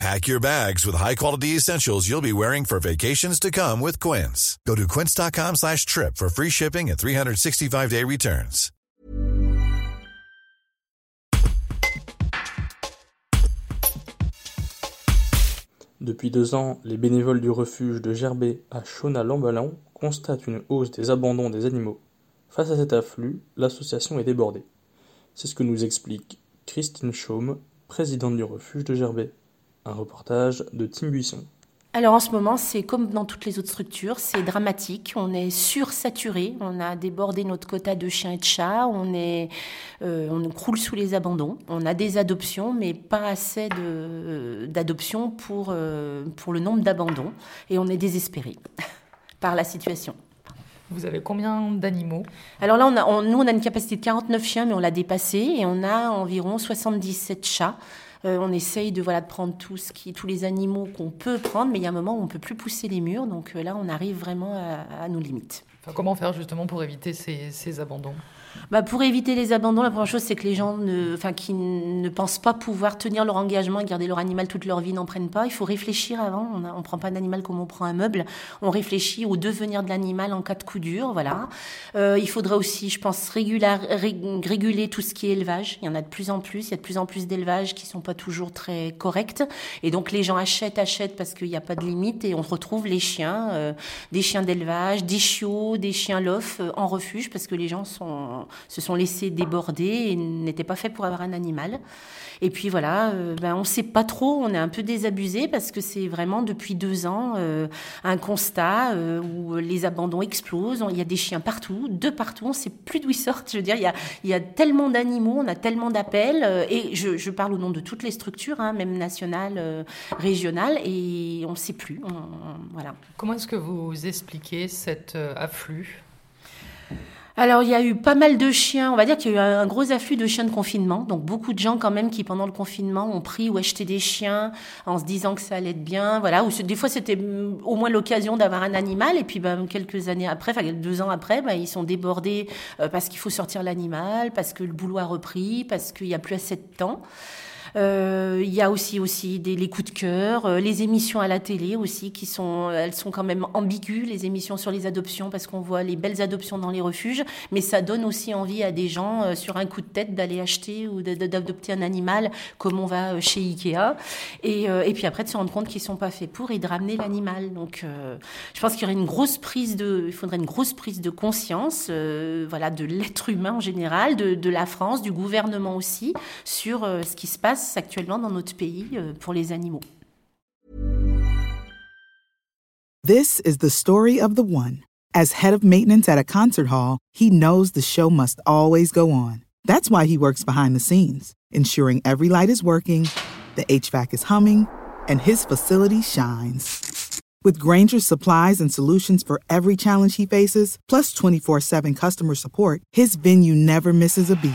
Pack your bags with high-quality essentials you'll be wearing for vacations to come with Quince. Go to quince.com slash trip for free shipping and 365-day returns. Depuis deux ans, les bénévoles du refuge de Gerbet à Chauny-Lambalan constatent une hausse des abandons des animaux. Face à cet afflux, l'association est débordée. C'est ce que nous explique Christine Chaume, présidente du refuge de Gerbet. Un reportage de Tim Buisson. Alors en ce moment, c'est comme dans toutes les autres structures, c'est dramatique. On est sursaturé, on a débordé notre quota de chiens et de chats, on est, euh, on croule sous les abandons. On a des adoptions, mais pas assez d'adoptions pour euh, pour le nombre d'abandons, et on est désespéré par la situation. Vous avez combien d'animaux? Alors là, on a, nous, on a une capacité de 49 chiens, mais on l'a dépassé, et on a environ 77 chats. Euh, on essaye de voilà de prendre tout tous les animaux qu'on peut prendre, mais il y a un moment où on peut plus pousser les murs, donc euh, là on arrive vraiment à, nos limites. Comment faire justement pour éviter ces abandons? Bah, Pour éviter les abandons, la première chose, c'est que les gens ne, enfin, qui ne pensent pas pouvoir tenir leur engagement et garder leur animal toute leur vie n'en prennent pas. Il faut réfléchir avant. On ne prend pas un animal comme on prend un meuble. On réfléchit au devenir de l'animal en cas de coup dur. Voilà. Euh, il faudrait aussi, je pense, réguler tout ce qui est élevage. Il y en a de plus en plus. Il y a de plus en plus d'élevages qui sont pas toujours très corrects. Et donc, les gens achètent, achètent parce qu'il n'y a pas de limite. Et on retrouve les chiens, euh, des chiens d'élevage, des chiots, des chiens lof euh, en refuge parce que les gens se sont laissés déborder et n'étaient pas faits pour avoir un animal. Et puis voilà, euh, ben on ne sait pas trop, on est un peu désabusé parce que c'est vraiment depuis deux ans euh, un constat où les abandons explosent. Il y a des chiens partout, de partout, on ne sait plus d'où ils sortent. Je veux dire, il y a, tellement d'animaux, on a tellement d'appels, et je, parle au nom de toutes les structures, hein, même nationales, régionales, et on ne sait plus. voilà. Comment est-ce que vous expliquez cet alors, il y a eu pas mal de chiens. On va dire qu'il y a eu un gros afflux de chiens de confinement. Donc, beaucoup de gens, quand même, qui, pendant le confinement, ont pris ou acheté des chiens en se disant que ça allait être bien. Voilà. Ou des fois, c'était mm, au moins l'occasion d'avoir un animal. Et puis, ben, quelques années après, enfin, deux ans après, ben, ils sont débordés euh, parce qu'il faut sortir l'animal, parce que le boulot a repris, parce qu'il n'y a plus assez de temps. Euh, il y a aussi aussi des, les coups de cœur, euh, les émissions à la télé aussi qui sont, elles sont quand même ambiguës, les émissions sur les adoptions parce qu'on voit les belles adoptions dans les refuges, mais ça donne aussi envie à des gens euh, sur un coup de tête d'aller acheter ou d'adopter un animal comme on va chez Ikea et, et puis après de se rendre compte qu'ils sont pas faits pour et de ramener l'animal. Donc je pense qu'il y aurait une grosse prise de, il faudrait une grosse prise de conscience, voilà, de l'être humain en général, de, de la France, du gouvernement aussi sur ce qui se passe passe actuellement dans notre pays euh, pour les animaux. This is the story of the one. As head of maintenance at a concert hall, he knows the show must always go on. That's why he works behind the scenes, ensuring every light is working, the HVAC is humming, and his facility shines. With Granger's supplies and solutions for every challenge he faces, plus 24 7 customer support, his venue never misses a beat.